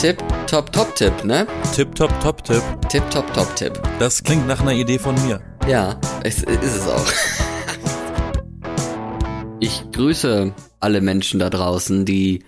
Tipp, top, top Tipp, ne? Tipp, top, top, Tipp. Tipp, top, top Tipp. Das klingt nach einer Idee von mir. Ja, es ist es auch. Ich grüße alle Menschen da draußen, die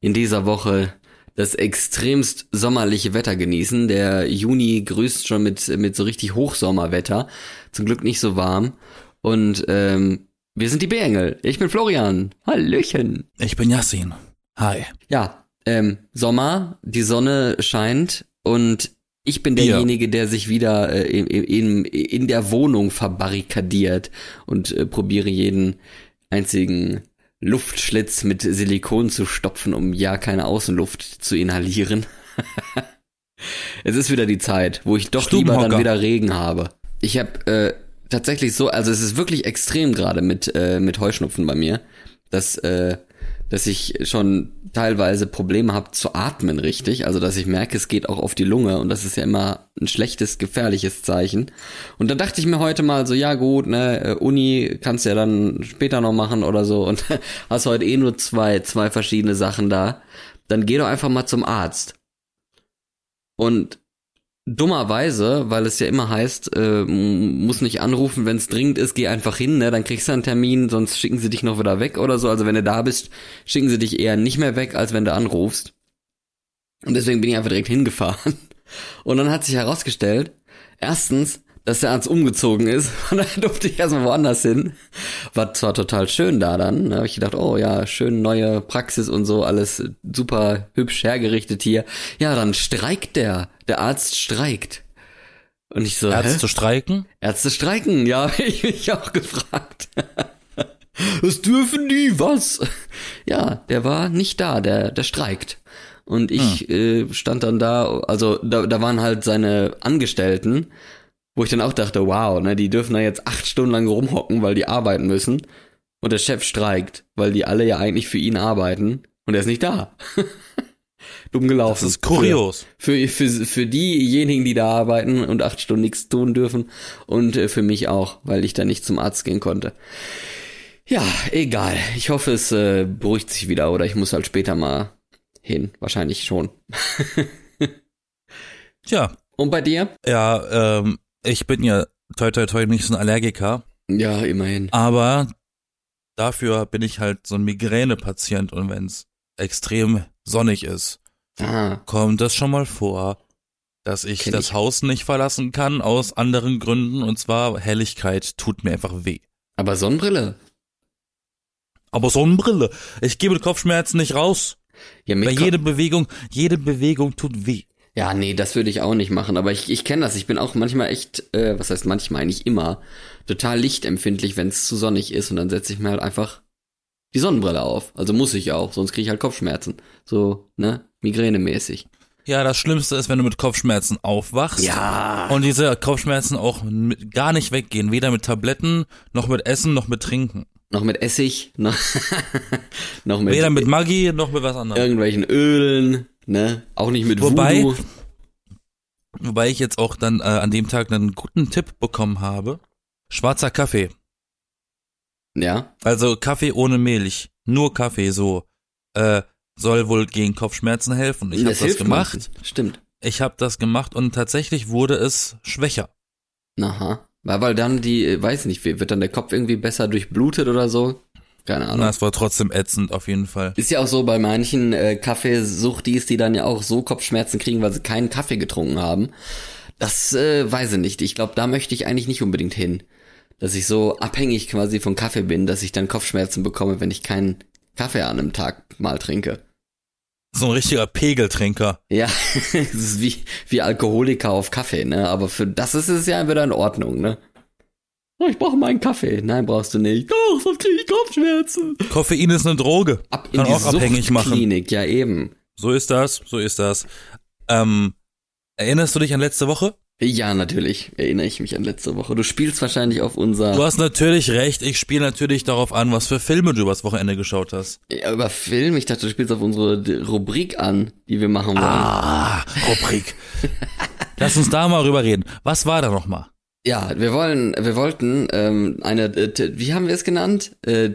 in dieser Woche das extremst sommerliche Wetter genießen. Der Juni grüßt schon mit, mit so richtig Hochsommerwetter. Zum Glück nicht so warm. Und ähm, wir sind die B-Engel. Ich bin Florian. Hallöchen. Ich bin Yassin. Hi. Ja, ähm, Sommer, die Sonne scheint und ich bin derjenige, der sich wieder äh, in, in, in der Wohnung verbarrikadiert und äh, probiere jeden einzigen Luftschlitz mit Silikon zu stopfen, um ja keine Außenluft zu inhalieren. es ist wieder die Zeit, wo ich doch lieber dann wieder Regen habe. Ich habe äh, tatsächlich so, also es ist wirklich extrem gerade mit äh, mit Heuschnupfen bei mir, dass äh, dass ich schon teilweise Probleme habe zu atmen richtig, also dass ich merke, es geht auch auf die Lunge und das ist ja immer ein schlechtes, gefährliches Zeichen. Und dann dachte ich mir heute mal so, ja gut, ne, äh, Uni kannst ja dann später noch machen oder so und hast heute eh nur zwei, zwei verschiedene Sachen da, dann geh doch einfach mal zum Arzt. Und dummerweise, weil es ja immer heißt, äh, muss nicht anrufen, wenn es dringend ist, geh einfach hin, ne? Dann kriegst du einen Termin, sonst schicken sie dich noch wieder weg oder so. Also wenn du da bist, schicken sie dich eher nicht mehr weg, als wenn du anrufst. Und deswegen bin ich einfach direkt hingefahren. Und dann hat sich herausgestellt, erstens, dass der Arzt umgezogen ist und dann durfte ich erstmal woanders hin. War zwar total schön da dann, da habe ich gedacht, oh ja, schön neue Praxis und so, alles super hübsch hergerichtet hier. Ja, dann streikt der, der Arzt streikt. Und ich so, Ärzte hä? streiken? Ärzte streiken, ja, hab ich mich auch gefragt. Was dürfen die, was? Ja, der war nicht da, der, der streikt. Und ich hm. äh, stand dann da, also da, da waren halt seine Angestellten, wo ich dann auch dachte, wow, ne, die dürfen da jetzt acht Stunden lang rumhocken, weil die arbeiten müssen. Und der Chef streikt, weil die alle ja eigentlich für ihn arbeiten. Und er ist nicht da. Dumm gelaufen. Das ist kurios. Für, für, für, für diejenigen, die da arbeiten und acht Stunden nichts tun dürfen. Und äh, für mich auch, weil ich da nicht zum Arzt gehen konnte. Ja, egal. Ich hoffe, es äh, beruhigt sich wieder oder ich muss halt später mal hin. Wahrscheinlich schon. Tja. Und bei dir? Ja, ähm, ich bin ja toi toi toi nicht so ein Allergiker. Ja, immerhin. Aber dafür bin ich halt so ein Migräne-Patient und wenn es extrem sonnig ist, ah. kommt das schon mal vor, dass ich Kenn das ich. Haus nicht verlassen kann aus anderen Gründen und zwar Helligkeit tut mir einfach weh. Aber Sonnenbrille. Aber Sonnenbrille. Ich gebe Kopfschmerzen nicht raus. Ja, Weil jede Bewegung, jede Bewegung tut weh. Ja, nee, das würde ich auch nicht machen, aber ich, ich kenne das. Ich bin auch manchmal echt, äh, was heißt manchmal, eigentlich immer, total lichtempfindlich, wenn es zu sonnig ist und dann setze ich mir halt einfach die Sonnenbrille auf. Also muss ich auch, sonst kriege ich halt Kopfschmerzen. So, ne, migränemäßig. Ja, das Schlimmste ist, wenn du mit Kopfschmerzen aufwachst. Ja. Und diese Kopfschmerzen auch mit, gar nicht weggehen. Weder mit Tabletten, noch mit Essen, noch mit Trinken. Noch mit Essig, noch, noch mit. Weder mit Maggi, noch mit was anderem. Irgendwelchen Ölen, ne? Auch nicht mit wobei, Voodoo. Wobei ich jetzt auch dann äh, an dem Tag einen guten Tipp bekommen habe. Schwarzer Kaffee. Ja. Also Kaffee ohne Milch. Nur Kaffee, so. Äh, soll wohl gegen Kopfschmerzen helfen. Ich habe das gemacht. Manchen. Stimmt. Ich habe das gemacht und tatsächlich wurde es schwächer. Aha. Weil, weil dann die, äh, weiß nicht, wird dann der Kopf irgendwie besser durchblutet oder so? Keine Ahnung. Na, es war trotzdem ätzend, auf jeden Fall. Ist ja auch so bei manchen äh, Kaffeesuchtis, die dann ja auch so Kopfschmerzen kriegen, weil sie keinen Kaffee getrunken haben. Das äh, weiß ich nicht. Ich glaube, da möchte ich eigentlich nicht unbedingt hin. Dass ich so abhängig quasi von Kaffee bin, dass ich dann Kopfschmerzen bekomme, wenn ich keinen Kaffee an einem Tag mal trinke. So ein richtiger Pegeltrinker. Ja, das ist wie, wie Alkoholiker auf Kaffee, ne? Aber für das ist es ja wieder in Ordnung, ne? Oh, ich brauche meinen Kaffee. Nein, brauchst du nicht. Doch, sonst kriege ich Kopfschmerzen. Koffein ist eine Droge. Ab in Kann die auch abhängig machen. Klinik, ja eben. So ist das, so ist das. Ähm, erinnerst du dich an letzte Woche? Ja, natürlich erinnere ich mich an letzte Woche. Du spielst wahrscheinlich auf unser. Du hast natürlich recht. Ich spiele natürlich darauf an, was für Filme du übers Wochenende geschaut hast. Ja, über Film? Ich dachte, du spielst auf unsere Rubrik an, die wir machen wollen. Ah, Rubrik. Lass uns da mal rüber reden. Was war da nochmal? Ja, wir wollen, wir wollten ähm, eine, äh, wie haben wir es genannt? Äh,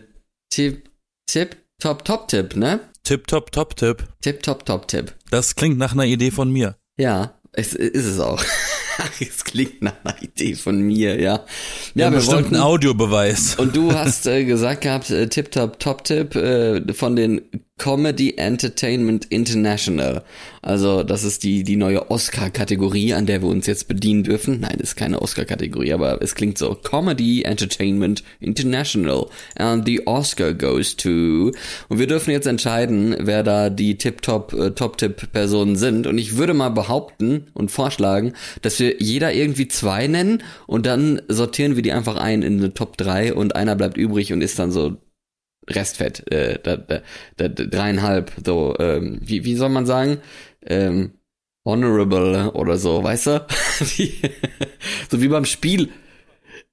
Tipp, Tipp, Top, Top Tipp, ne? Tip Top Top Tip. Tip Top Top Tip. Das klingt nach einer Idee von mir. Ja, es ist es auch. Es klingt nach einer Idee von mir, ja. Ja, ja wir wollten Audiobeweis. Und du hast äh, gesagt gehabt, äh, Tip Top Top Tip äh, von den Comedy Entertainment International. Also das ist die, die neue Oscar-Kategorie, an der wir uns jetzt bedienen dürfen. Nein, ist keine Oscar-Kategorie, aber es klingt so. Comedy Entertainment International. And the Oscar goes to. Und wir dürfen jetzt entscheiden, wer da die Tip-Top, äh, Top-Tip-Personen sind. Und ich würde mal behaupten und vorschlagen, dass wir jeder irgendwie zwei nennen und dann sortieren wir die einfach ein in eine Top 3 und einer bleibt übrig und ist dann so Restfett, äh, da, da, da, dreieinhalb, so, ähm, wie, wie soll man sagen? Ähm, honorable oder so, weißt du? so wie beim Spiel,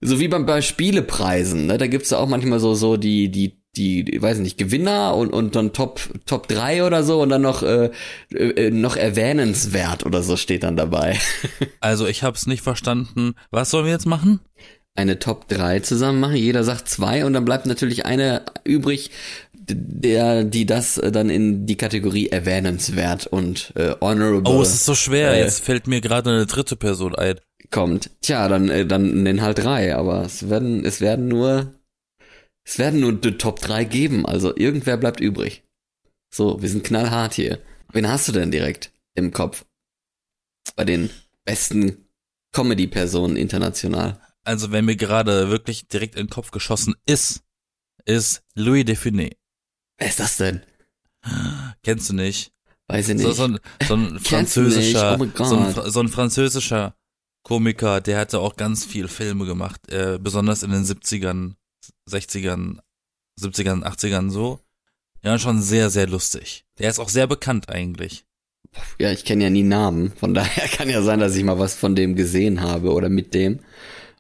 so wie beim, bei Spielepreisen, ne? Da gibt's ja auch manchmal so, so die, die, die, die, weiß nicht, Gewinner und, und dann Top, Top 3 oder so und dann noch, äh, äh, noch erwähnenswert oder so steht dann dabei. also ich hab's nicht verstanden. Was sollen wir jetzt machen? Eine Top 3 zusammen machen. Jeder sagt zwei und dann bleibt natürlich eine übrig, der, die das dann in die Kategorie erwähnenswert und äh, honorable. Oh, es ist so schwer. Äh, Jetzt fällt mir gerade eine dritte Person ein. Kommt. Tja, dann, äh, dann nenn halt drei, aber es werden, es werden nur, es werden nur die Top 3 geben. Also irgendwer bleibt übrig. So, wir sind knallhart hier. Wen hast du denn direkt im Kopf? Bei den besten Comedy-Personen international also wer mir gerade wirklich direkt in den Kopf geschossen ist, ist Louis Define. Wer ist das denn? Kennst du nicht? Weiß ich nicht. So, so ein, so ein französischer, oh so, ein, so ein französischer Komiker, der hatte auch ganz viel Filme gemacht, äh, besonders in den 70ern, 60ern, 70ern, 80ern so. Ja, schon sehr, sehr lustig. Der ist auch sehr bekannt eigentlich. Ja, ich kenne ja nie Namen, von daher kann ja sein, dass ich mal was von dem gesehen habe oder mit dem.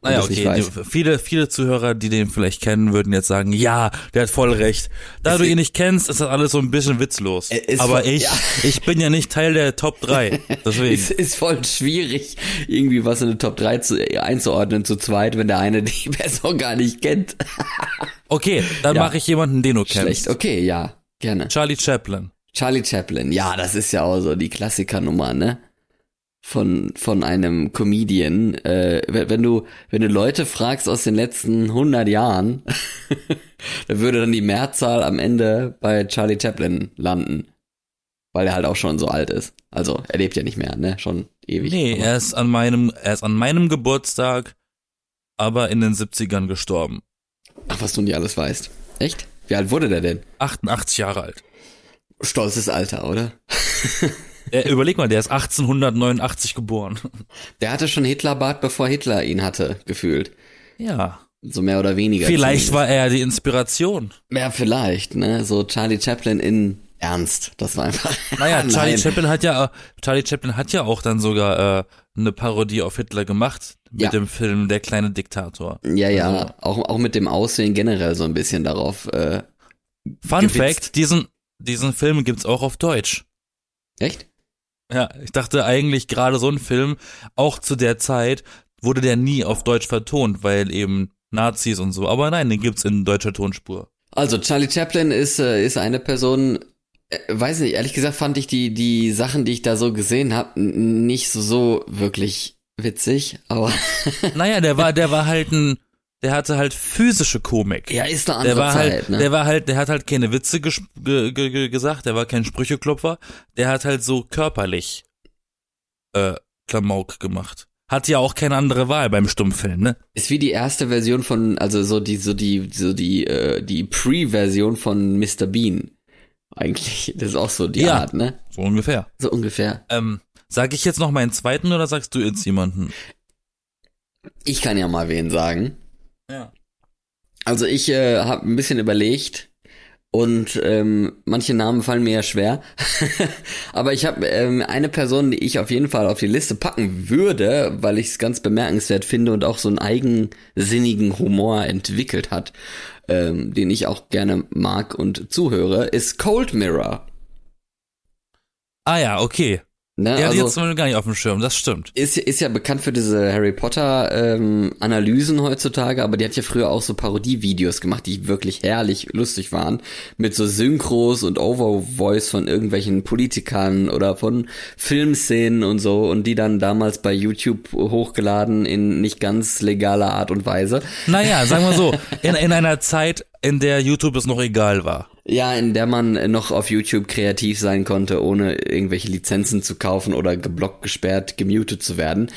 Naja, okay. Viele, viele Zuhörer, die den vielleicht kennen, würden jetzt sagen, ja, der hat voll recht. Da es du ihn nicht kennst, ist das alles so ein bisschen witzlos. Aber voll, ich, ja. ich bin ja nicht Teil der Top 3. Deswegen. es ist voll schwierig, irgendwie was in eine Top 3 zu, einzuordnen zu zweit, wenn der eine die Person gar nicht kennt. okay, dann ja. mache ich jemanden, den du kennst. Schlecht, okay, ja, gerne. Charlie Chaplin. Charlie Chaplin, ja, das ist ja auch so die Klassikernummer, ne? Von von einem Comedian. Äh, wenn du wenn du Leute fragst aus den letzten 100 Jahren, dann würde dann die Mehrzahl am Ende bei Charlie Chaplin landen, weil er halt auch schon so alt ist. Also er lebt ja nicht mehr, ne? Schon ewig. Nee, er ist an meinem er ist an meinem Geburtstag, aber in den 70ern gestorben. Ach, was du nicht alles weißt. Echt? Wie alt wurde der denn? 88 Jahre alt. Stolzes Alter, oder? Äh, überleg mal, der ist 1889 geboren. Der hatte schon Hitlerbart, bevor Hitler ihn hatte, gefühlt. Ja. So mehr oder weniger. Vielleicht zumindest. war er die Inspiration. Ja, vielleicht, ne? So Charlie Chaplin in Ernst. Das war einfach. Naja, Charlie Chaplin hat ja, Charlie Chaplin hat ja auch dann sogar äh, eine Parodie auf Hitler gemacht mit ja. dem Film Der kleine Diktator. Ja, ja, also, auch auch mit dem Aussehen generell so ein bisschen darauf. Äh, Fun gewitzt. Fact: Diesen diesen Film gibt's auch auf Deutsch. Echt? Ja, ich dachte eigentlich gerade so ein Film, auch zu der Zeit, wurde der nie auf Deutsch vertont, weil eben Nazis und so. Aber nein, den gibt's in deutscher Tonspur. Also Charlie Chaplin ist, äh, ist eine Person, äh, weiß nicht, ehrlich gesagt fand ich die, die Sachen, die ich da so gesehen habe, nicht so, so wirklich witzig, aber. naja, der war, der war halt ein der hatte halt physische Komik. Ja, ist eine andere der war Zeit, halt, ne? Der war halt, der hat halt keine Witze ge ge gesagt, der war kein Sprücheklopfer, der hat halt so körperlich äh, Klamauk gemacht. Hat ja auch keine andere Wahl beim Stummfilm, ne? Ist wie die erste Version von, also so die, so die, so die, äh, die Pre-Version von Mr. Bean. Eigentlich, das ist auch so die ja, Art, ne? So ungefähr. So ungefähr. Ähm, sag ich jetzt noch meinen zweiten oder sagst du jetzt jemanden? Ich kann ja mal wen sagen. Ja. Also ich äh, habe ein bisschen überlegt und ähm, manche Namen fallen mir ja schwer. Aber ich habe ähm, eine Person, die ich auf jeden Fall auf die Liste packen würde, weil ich es ganz bemerkenswert finde und auch so einen eigensinnigen Humor entwickelt hat, ähm, den ich auch gerne mag und zuhöre, ist Cold Mirror. Ah ja, okay. Ne? Ja, also, jetzt gar nicht auf dem Schirm, das stimmt. Ist, ist ja bekannt für diese Harry Potter ähm, Analysen heutzutage, aber die hat ja früher auch so Parodie-Videos gemacht, die wirklich herrlich lustig waren. Mit so Synchros und Overvoice von irgendwelchen Politikern oder von Filmszenen und so und die dann damals bei YouTube hochgeladen in nicht ganz legaler Art und Weise. Naja, sagen wir so, in, in einer Zeit, in der YouTube es noch egal war. Ja, in der man noch auf YouTube kreativ sein konnte, ohne irgendwelche Lizenzen zu kaufen oder geblockt, gesperrt, gemutet zu werden.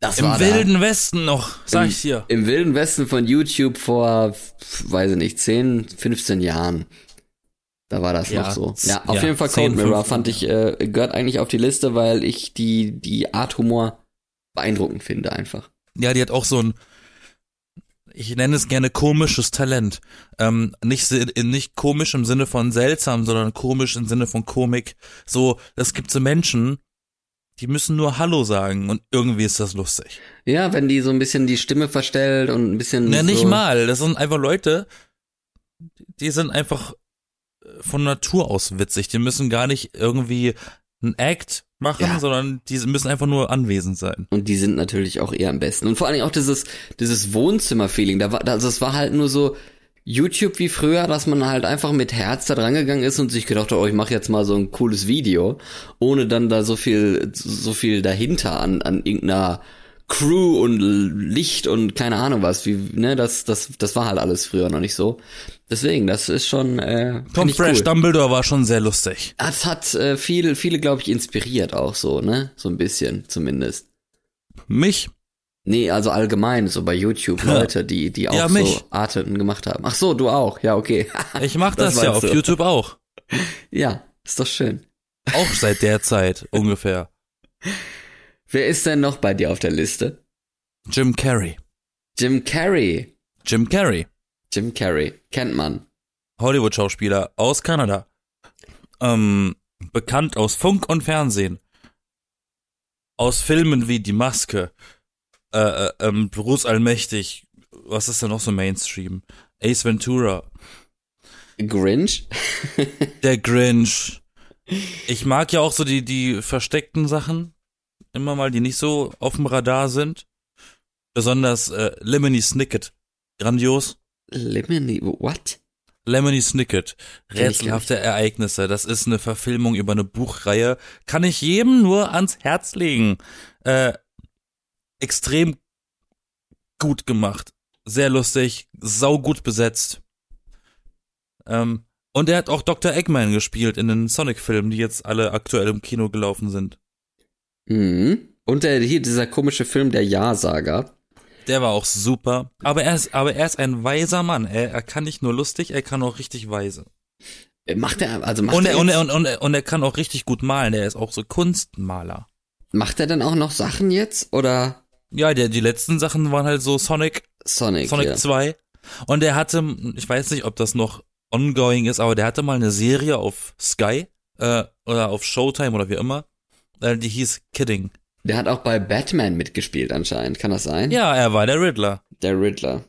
Das Im war wilden da. Westen noch, sag Im, ich dir. Im wilden Westen von YouTube vor, weiß ich nicht, 10, 15 Jahren. Da war das ja, noch so. Ja, auf ja, jeden Fall Code 10, Mirror fand ich, äh, gehört eigentlich auf die Liste, weil ich die, die Art Humor beeindruckend finde einfach. Ja, die hat auch so ein, ich nenne es gerne komisches Talent. Ähm, nicht, nicht komisch im Sinne von seltsam, sondern komisch im Sinne von Komik. So, es gibt so Menschen, die müssen nur Hallo sagen und irgendwie ist das lustig. Ja, wenn die so ein bisschen die Stimme verstellt und ein bisschen. Ne, so nicht mal. Das sind einfach Leute, die sind einfach äh, von Natur aus witzig. Die müssen gar nicht irgendwie ein Act machen, ja. sondern die müssen einfach nur anwesend sein. Und die sind natürlich auch eher am besten. Und vor allen Dingen auch dieses, dieses Wohnzimmer-Feeling. Da war, also es war halt nur so YouTube wie früher, dass man halt einfach mit Herz da dran gegangen ist und sich gedacht hat, oh, ich mache jetzt mal so ein cooles Video, ohne dann da so viel, so viel dahinter an, an irgendeiner Crew und Licht und keine Ahnung was, wie, ne, das, das, das war halt alles früher noch nicht so. Deswegen, das ist schon. Äh, Tom Fresh, cool. Dumbledore war schon sehr lustig. Das hat äh, viele, viele, glaube ich, inspiriert auch so, ne? So ein bisschen zumindest. Mich? Nee, also allgemein, so bei YouTube Leute, die, die auch ja, so Arten gemacht haben. Ach so, du auch, ja, okay. ich mach das, das ja auf du. YouTube auch. Ja, ist doch schön. Auch seit der Zeit ungefähr. Wer ist denn noch bei dir auf der Liste? Jim Carrey. Jim Carrey. Jim Carrey. Jim Carrey, kennt man. Hollywood-Schauspieler aus Kanada. Ähm, bekannt aus Funk und Fernsehen. Aus Filmen wie Die Maske, äh, äh, ähm, Bruce Allmächtig, was ist denn noch so Mainstream? Ace Ventura. Grinch? Der Grinch. Ich mag ja auch so die, die versteckten Sachen. Immer mal, die nicht so auf dem Radar sind. Besonders äh, Lemony Snicket. Grandios. Lemony, what? Lemony Snicket, rätselhafte Ereignisse. Das ist eine Verfilmung über eine Buchreihe. Kann ich jedem nur ans Herz legen. Äh, extrem gut gemacht. Sehr lustig, sau gut besetzt. Ähm, und er hat auch Dr. Eggman gespielt in den Sonic-Filmen, die jetzt alle aktuell im Kino gelaufen sind. Mhm. Und der, hier dieser komische Film, der Ja-Sager. Der war auch super. Aber er ist, aber er ist ein weiser Mann. Er, er kann nicht nur lustig, er kann auch richtig weise. Äh, macht er, also macht und er, und, er, und, und, und er kann auch richtig gut malen. Er ist auch so Kunstmaler. Macht er denn auch noch Sachen jetzt, oder? Ja, der, die letzten Sachen waren halt so Sonic. Sonic, Sonic ja. 2. Und er hatte, ich weiß nicht, ob das noch ongoing ist, aber der hatte mal eine Serie auf Sky, äh, oder auf Showtime oder wie immer. Äh, die hieß Kidding. Der hat auch bei Batman mitgespielt anscheinend, kann das sein? Ja, er war der Riddler. Der Riddler.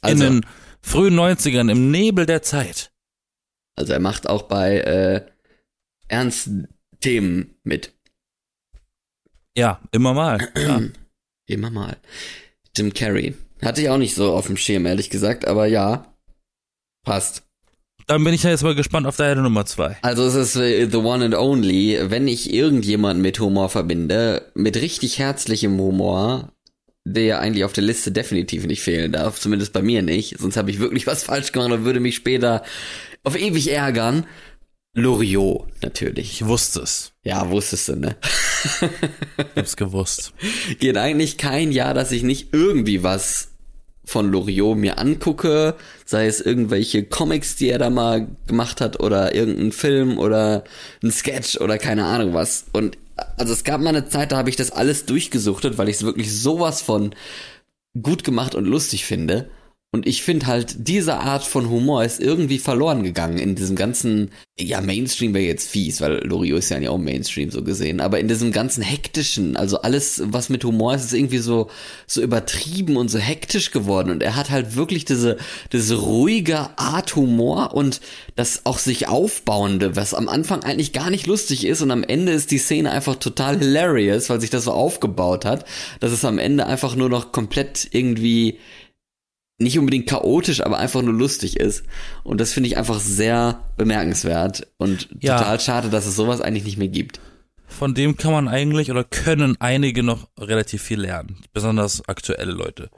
Also, In den frühen 90ern, im Nebel der Zeit. Also er macht auch bei äh, ernsten Themen mit. Ja, immer mal. Ja. immer mal. Jim Carrey. Hatte ich auch nicht so auf dem Schirm, ehrlich gesagt, aber ja. Passt. Dann bin ich ja jetzt mal gespannt auf deine Nummer zwei. Also es ist äh, the one and only, wenn ich irgendjemanden mit Humor verbinde, mit richtig herzlichem Humor, der eigentlich auf der Liste definitiv nicht fehlen darf, zumindest bei mir nicht, sonst habe ich wirklich was falsch gemacht und würde mich später auf ewig ärgern. Loriot, natürlich. Ich wusste es. Ja, wusstest du, ne? ich hab's gewusst. Geht eigentlich kein Jahr, dass ich nicht irgendwie was von Loriot mir angucke, sei es irgendwelche Comics, die er da mal gemacht hat oder irgendein Film oder ein Sketch oder keine Ahnung was. Und also es gab mal eine Zeit, da habe ich das alles durchgesuchtet, weil ich es wirklich sowas von gut gemacht und lustig finde. Und ich finde halt, diese Art von Humor ist irgendwie verloren gegangen in diesem ganzen, ja, Mainstream wäre jetzt fies, weil Loriot ist ja auch Mainstream so gesehen, aber in diesem ganzen hektischen, also alles, was mit Humor ist, ist irgendwie so, so übertrieben und so hektisch geworden. Und er hat halt wirklich diese, diese ruhige Art Humor und das auch sich aufbauende, was am Anfang eigentlich gar nicht lustig ist und am Ende ist die Szene einfach total hilarious, weil sich das so aufgebaut hat, dass es am Ende einfach nur noch komplett irgendwie nicht unbedingt chaotisch, aber einfach nur lustig ist. Und das finde ich einfach sehr bemerkenswert und ja. total schade, dass es sowas eigentlich nicht mehr gibt. Von dem kann man eigentlich oder können einige noch relativ viel lernen, besonders aktuelle Leute.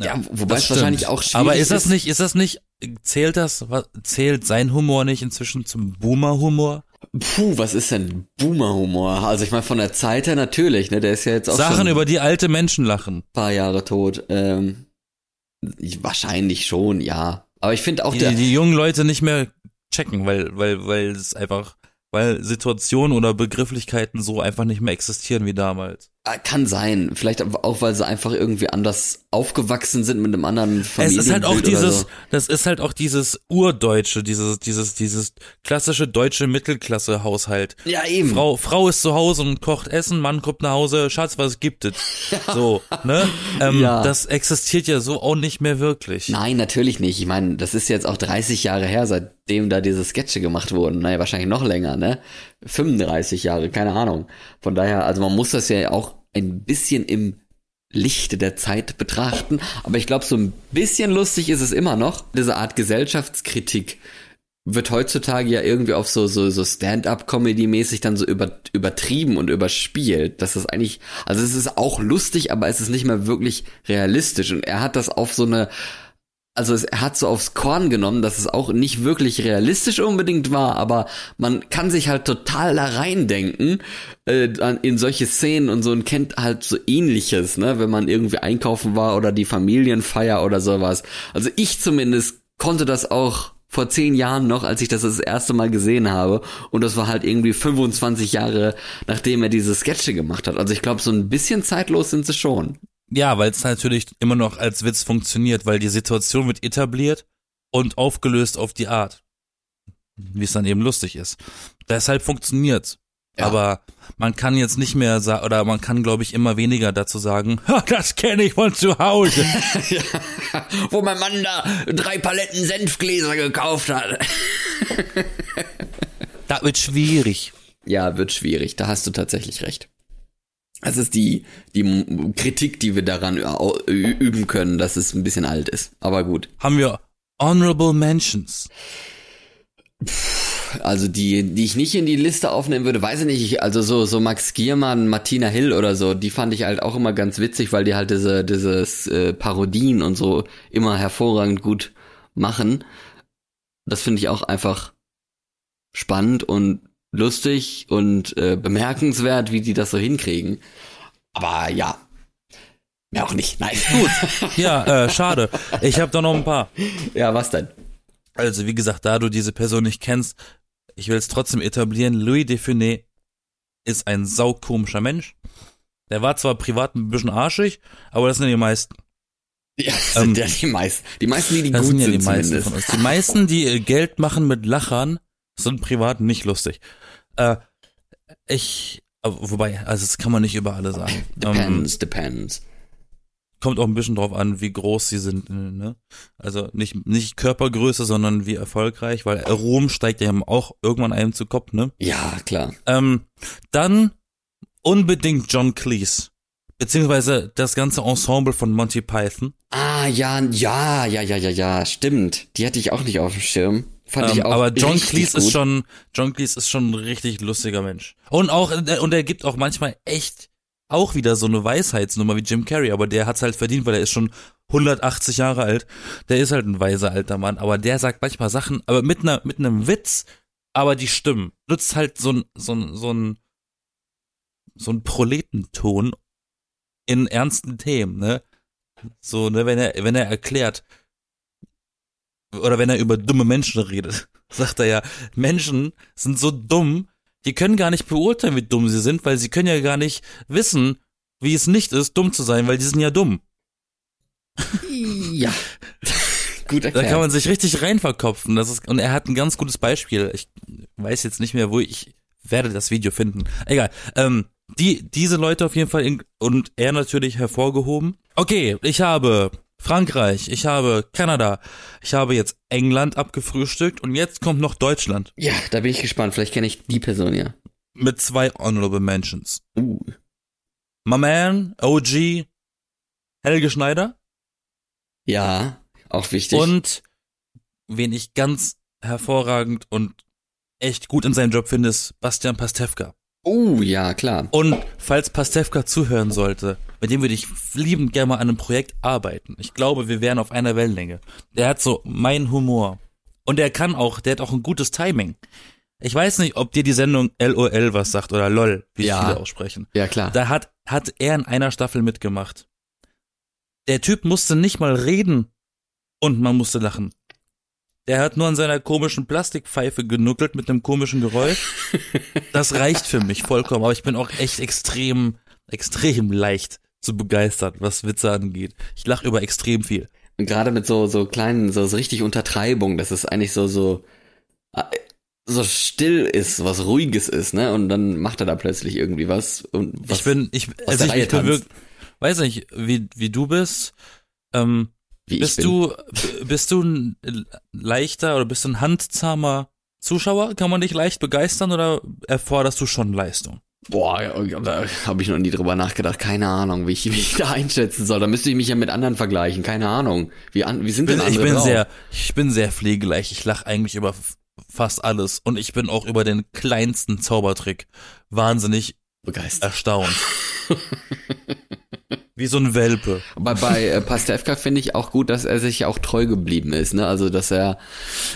Ja, ja wobei es wahrscheinlich auch schwierig Aber ist das nicht, ist das nicht, zählt das, zählt sein Humor nicht inzwischen zum Boomer-Humor? Puh, was ist denn Boomer-Humor? Also ich meine, von der Zeit her natürlich, ne? Der ist ja jetzt auch Sachen über die alte Menschen lachen. Paar Jahre tot. Ähm, Wahrscheinlich schon, ja. Aber ich finde auch die, die jungen Leute nicht mehr checken, weil weil weil es einfach weil Situationen oder Begrifflichkeiten so einfach nicht mehr existieren wie damals. Ah, kann sein. Vielleicht auch, weil sie einfach irgendwie anders aufgewachsen sind mit einem anderen Familienbild Es ist halt auch dieses, so. das ist halt auch dieses urdeutsche, dieses, dieses, dieses klassische deutsche Mittelklasse-Haushalt. Ja, eben. Frau, Frau ist zu Hause und kocht Essen, Mann kommt nach Hause, Schatz, was gibt es? So, ne? Ähm, ja. Das existiert ja so auch nicht mehr wirklich. Nein, natürlich nicht. Ich meine, das ist jetzt auch 30 Jahre her, seitdem da diese Sketche gemacht wurden. Naja, wahrscheinlich noch länger, ne? 35 Jahre, keine Ahnung. Von daher, also man muss das ja auch ein bisschen im Lichte der Zeit betrachten. Aber ich glaube, so ein bisschen lustig ist es immer noch. Diese Art Gesellschaftskritik wird heutzutage ja irgendwie auf so so so Stand-up-Comedy-mäßig dann so über, übertrieben und überspielt. Das ist eigentlich, also es ist auch lustig, aber es ist nicht mehr wirklich realistisch. Und er hat das auf so eine also es, hat so aufs Korn genommen, dass es auch nicht wirklich realistisch unbedingt war, aber man kann sich halt total da reindenken äh, in solche Szenen und so und kennt halt so ähnliches, ne, wenn man irgendwie einkaufen war oder die Familienfeier oder sowas. Also ich zumindest konnte das auch vor zehn Jahren noch, als ich das das erste Mal gesehen habe. Und das war halt irgendwie 25 Jahre, nachdem er diese Sketche gemacht hat. Also ich glaube, so ein bisschen zeitlos sind sie schon. Ja, weil es natürlich immer noch als Witz funktioniert, weil die Situation wird etabliert und aufgelöst auf die Art, wie es dann eben lustig ist. Deshalb funktioniert's. Ja. Aber man kann jetzt nicht mehr sagen, oder man kann, glaube ich, immer weniger dazu sagen, das kenne ich von zu Hause. ja, wo mein Mann da drei Paletten Senfgläser gekauft hat. da wird schwierig. Ja, wird schwierig. Da hast du tatsächlich recht. Das ist die, die Kritik, die wir daran üben können, dass es ein bisschen alt ist. Aber gut. Haben wir Honorable Mentions? Also die, die ich nicht in die Liste aufnehmen würde, weiß ich nicht. Also so, so Max Giermann, Martina Hill oder so, die fand ich halt auch immer ganz witzig, weil die halt diese, dieses äh, Parodien und so immer hervorragend gut machen. Das finde ich auch einfach spannend und lustig und äh, bemerkenswert, wie die das so hinkriegen. Aber ja, mehr auch nicht. Nein. Gut. Ja, äh, schade. Ich habe da noch ein paar. Ja, was denn? Also, wie gesagt, da du diese Person nicht kennst, ich will es trotzdem etablieren. Louis Defunet ist ein saukomischer Mensch. Der war zwar privat ein bisschen arschig, aber das sind ja die meisten. Ja, das sind ähm, ja die meisten. Die meisten, die, die gut sind, ja die meisten von uns. Die meisten, die äh, Geld machen mit Lachern, sind privat nicht lustig. Äh, ich, wobei, also das kann man nicht über alle sagen. Depends, ähm, depends. Kommt auch ein bisschen drauf an, wie groß sie sind, ne? Also nicht, nicht Körpergröße, sondern wie erfolgreich, weil Ruhm steigt ja auch irgendwann einem zu Kopf, ne? Ja, klar. Ähm, dann unbedingt John Cleese. Beziehungsweise das ganze Ensemble von Monty Python. Ah, ja, ja, ja, ja, ja, ja, stimmt. Die hatte ich auch nicht auf dem Schirm. Fand ähm, ich auch aber John Cleese gut. ist schon, John Cleese ist schon ein richtig lustiger Mensch. Und auch, und er gibt auch manchmal echt auch wieder so eine Weisheitsnummer wie Jim Carrey, aber der hat's halt verdient, weil er ist schon 180 Jahre alt. Der ist halt ein weiser alter Mann, aber der sagt manchmal Sachen, aber mit einer, mit einem Witz, aber die stimmen. Nutzt halt so ein, so ein, so ein, so ein Proletenton in ernsten Themen, ne? So, ne, wenn er, wenn er erklärt, oder wenn er über dumme Menschen redet, sagt er ja, Menschen sind so dumm, die können gar nicht beurteilen, wie dumm sie sind, weil sie können ja gar nicht wissen, wie es nicht ist, dumm zu sein, weil die sind ja dumm. Ja. Gut erklärt. Da kann man sich richtig reinverkopfen. Das ist, und er hat ein ganz gutes Beispiel. Ich weiß jetzt nicht mehr, wo ich werde das Video finden. Egal. Ähm, die, diese Leute auf jeden Fall in, und er natürlich hervorgehoben. Okay, ich habe Frankreich, ich habe Kanada, ich habe jetzt England abgefrühstückt und jetzt kommt noch Deutschland. Ja, da bin ich gespannt. Vielleicht kenne ich die Person ja. Mit zwei Honorable Mentions. Uh. My man, OG, Helge Schneider. Ja, auch wichtig. Und wen ich ganz hervorragend und echt gut in seinem Job finde, ist Bastian Pastewka. Oh, ja, klar. Und falls Pastewka zuhören sollte, mit dem würde ich liebend gerne mal an einem Projekt arbeiten. Ich glaube, wir wären auf einer Wellenlänge. Der hat so meinen Humor. Und er kann auch, der hat auch ein gutes Timing. Ich weiß nicht, ob dir die Sendung LOL was sagt oder LOL, wie ja. viele aussprechen. Ja, klar. Da hat, hat er in einer Staffel mitgemacht. Der Typ musste nicht mal reden und man musste lachen. Der hat nur an seiner komischen Plastikpfeife genuckelt mit einem komischen Geräusch. Das reicht für mich vollkommen, aber ich bin auch echt extrem, extrem leicht zu begeistern, was Witze angeht. Ich lache über extrem viel. Und gerade mit so, so kleinen, so, so richtig Untertreibung, dass es eigentlich so, so, äh, so still ist, was ruhiges ist, ne? Und dann macht er da plötzlich irgendwie was. Und was ich bin, ich, also ich, ich bin wirklich, weiß nicht, wie, wie du bist, ähm, wie bist du, bist du ein leichter oder bist du ein handzahmer Zuschauer? Kann man dich leicht begeistern oder erforderst du schon Leistung? Boah, da habe ich noch nie drüber nachgedacht. Keine Ahnung, wie ich, wie ich da einschätzen soll. Da müsste ich mich ja mit anderen vergleichen. Keine Ahnung. Wie, an, wie sind denn andere Ich bin drauf? sehr, ich bin sehr pflegeleicht. Ich lache eigentlich über fast alles. Und ich bin auch über den kleinsten Zaubertrick wahnsinnig begeistert. erstaunt. Wie so ein Welpe. Aber bei äh, Pastewka finde ich auch gut, dass er sich auch treu geblieben ist, ne? Also, dass er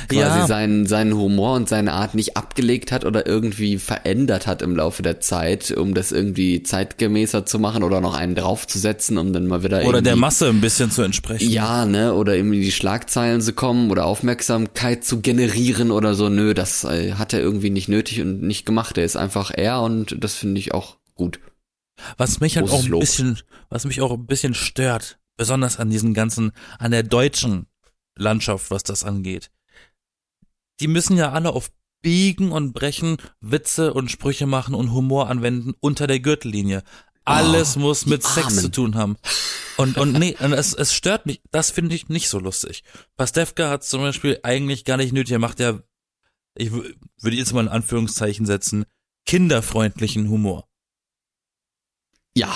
quasi ja. seinen, seinen Humor und seine Art nicht abgelegt hat oder irgendwie verändert hat im Laufe der Zeit, um das irgendwie zeitgemäßer zu machen oder noch einen draufzusetzen, um dann mal wieder Oder der Masse ein bisschen zu entsprechen. Ja, ne? Oder eben in die Schlagzeilen zu kommen oder Aufmerksamkeit zu generieren oder so. Nö, das äh, hat er irgendwie nicht nötig und nicht gemacht. Er ist einfach er und das finde ich auch gut. Was mich halt auch ein bisschen, was mich auch ein bisschen stört, besonders an diesen ganzen, an der deutschen Landschaft, was das angeht. Die müssen ja alle auf Biegen und Brechen Witze und Sprüche machen und Humor anwenden unter der Gürtellinie. Alles oh, muss mit Sex Armen. zu tun haben. Und, und nee, und es, es stört mich, das finde ich nicht so lustig. Pastewka hat zum Beispiel eigentlich gar nicht nötig, er macht ja, ich würde jetzt mal in Anführungszeichen setzen, kinderfreundlichen Humor. Ja,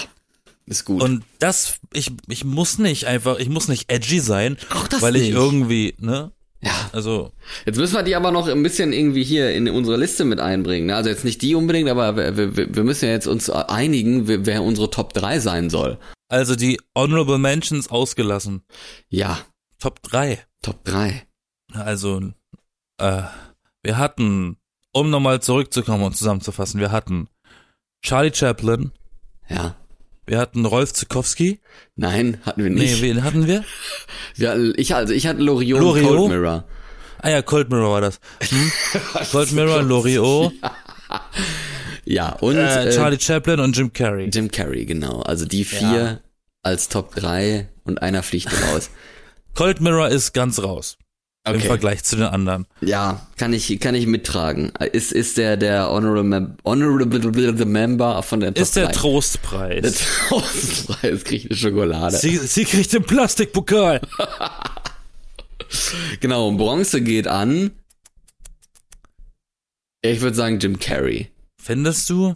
ist gut. Und das, ich, ich muss nicht einfach, ich muss nicht edgy sein, weil nicht. ich irgendwie, ne? Ja. Also. Jetzt müssen wir die aber noch ein bisschen irgendwie hier in unsere Liste mit einbringen. Ne? Also jetzt nicht die unbedingt, aber wir, wir, wir müssen ja jetzt uns einigen, wer unsere Top 3 sein soll. Also die Honorable Mentions ausgelassen. Ja. Top 3. Top 3. Also, äh, wir hatten, um nochmal zurückzukommen und zusammenzufassen, wir hatten Charlie Chaplin, ja. Wir hatten Rolf Zukowski. Nein, hatten wir nicht. Nee, wen hatten wir? wir ich, also ich hatte Loriot, Loriot? Cold Mirror. Ah ja, Cold Mirror war das. Hm? Cold Mirror, Loriot. Ja. ja, und äh, Charlie äh, Chaplin und Jim Carrey. Jim Carrey, genau. Also die vier ja. als Top 3 und einer fliegt raus. Cold Mirror ist ganz raus. Okay. Im Vergleich zu den anderen. Ja, kann ich, kann ich mittragen. Ist, ist der, der Honorable, Honorable Member von der Ist der 3. Trostpreis. Der Trostpreis kriegt eine Schokolade. Sie, sie kriegt den Plastikpokal. genau, Bronze geht an. Ich würde sagen Jim Carrey. Findest du?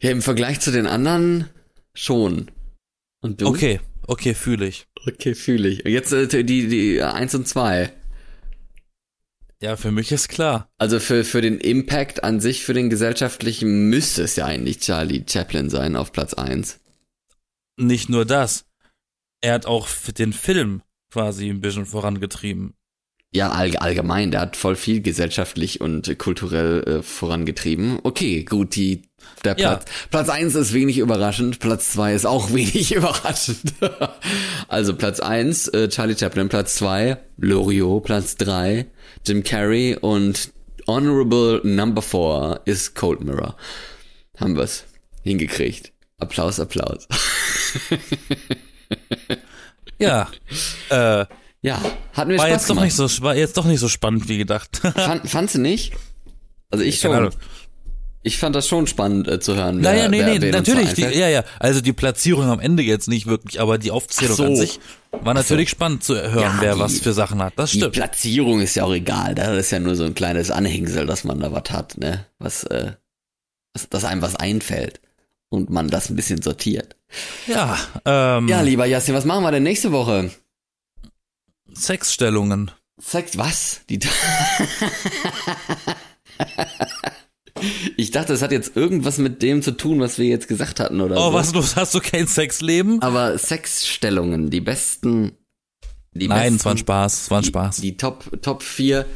Ja, im Vergleich zu den anderen schon. Und du? Okay, okay, fühle ich. Okay, fühle ich. Jetzt äh, die, die eins und zwei. Ja, für mich ist klar. Also für, für den Impact an sich, für den gesellschaftlichen, müsste es ja eigentlich Charlie Chaplin sein auf Platz eins. Nicht nur das. Er hat auch den Film quasi ein bisschen vorangetrieben. Ja, all, allgemein, der hat voll viel gesellschaftlich und kulturell äh, vorangetrieben. Okay, gut, die der Platz, ja. Platz eins ist wenig überraschend, Platz zwei ist auch wenig überraschend. also Platz eins äh, Charlie Chaplin, Platz zwei Loriot, Platz drei Jim Carrey und Honorable Number four ist Cold Mirror. Haben wir's hingekriegt. Applaus, Applaus. Ja. Äh, ja, hatten wir war Spaß jetzt doch nicht so war jetzt doch nicht so spannend wie gedacht. Fand, fandst du nicht? Also ich schon. Ich fand das schon spannend äh, zu hören. Naja, nee, wer, nee, natürlich. Die, ja, ja. Also die Platzierung am Ende jetzt nicht wirklich, aber die Aufzählung so. an sich war natürlich so. spannend zu hören, ja, wer die, was für Sachen hat. Das stimmt. Die Platzierung ist ja auch egal. Das ist ja nur so ein kleines Anhängsel, dass man da was hat, ne? Was, äh, dass, dass einem was einfällt und man das ein bisschen sortiert. Ja, ähm. Ja, lieber Jasmin, was machen wir denn nächste Woche? Sexstellungen. Sex, was? Die Ich dachte, es hat jetzt irgendwas mit dem zu tun, was wir jetzt gesagt hatten, oder? Oh, so. was, du hast du kein Sexleben? Aber Sexstellungen, die besten. Die Nein, besten, es war ein Spaß, es war ein Spaß. Die, die Top, Top 4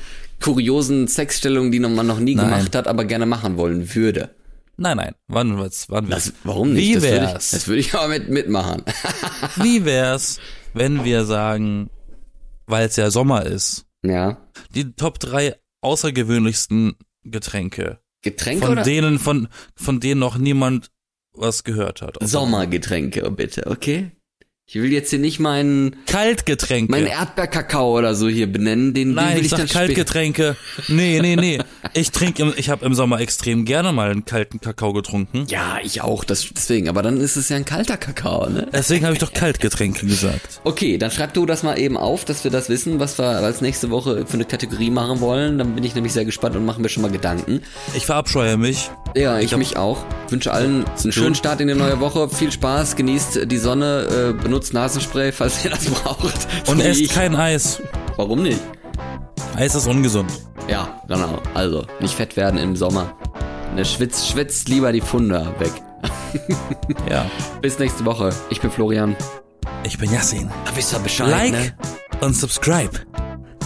kuriosen Sexstellungen, die man noch nie nein. gemacht hat, aber gerne machen wollen würde. Nein, nein, wann wird's, wann wird's? Das, warum nicht? Wie das wär's? Würde ich, das würde ich aber mit, mitmachen. Wie wär's, wenn wir sagen, weil es ja Sommer ist. Ja. Die Top 3 außergewöhnlichsten Getränke. Getränke von oder? denen von von denen noch niemand was gehört hat. Sommergetränke, bitte, okay? Ich will jetzt hier nicht meinen Kaltgetränke, meinen Erdbeerkakao oder so hier benennen, den, Nein, den will ich, ich sag dann Kaltgetränke. Nee, nee, nee. Ich trinke ich habe im Sommer extrem gerne mal einen kalten Kakao getrunken. Ja, ich auch, das, deswegen, aber dann ist es ja ein kalter Kakao, ne? Deswegen habe ich doch Kaltgetränke gesagt. Okay, dann schreib du das mal eben auf, dass wir das wissen, was wir als nächste Woche für eine Kategorie machen wollen. Dann bin ich nämlich sehr gespannt und machen mir schon mal Gedanken. Ich verabscheue mich. Ja, ich, ich mich auch. Wünsche allen einen schönen Start in die neue Woche. Viel Spaß, genießt die Sonne, äh, benutzt Nasenspray, falls ihr das braucht. Und esst ich. kein Eis. Warum nicht? Eis ist ungesund. Ja, genau. Also, nicht fett werden im Sommer. Ne, schwitzt, schwitzt lieber die Funde weg. ja. Bis nächste Woche. Ich bin Florian. Ich bin Yassin. Da wisst ihr Bescheid, Like ne? und subscribe.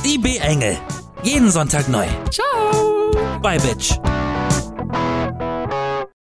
Die B-Engel. Jeden Sonntag neu. Ciao. Bye, Bitch.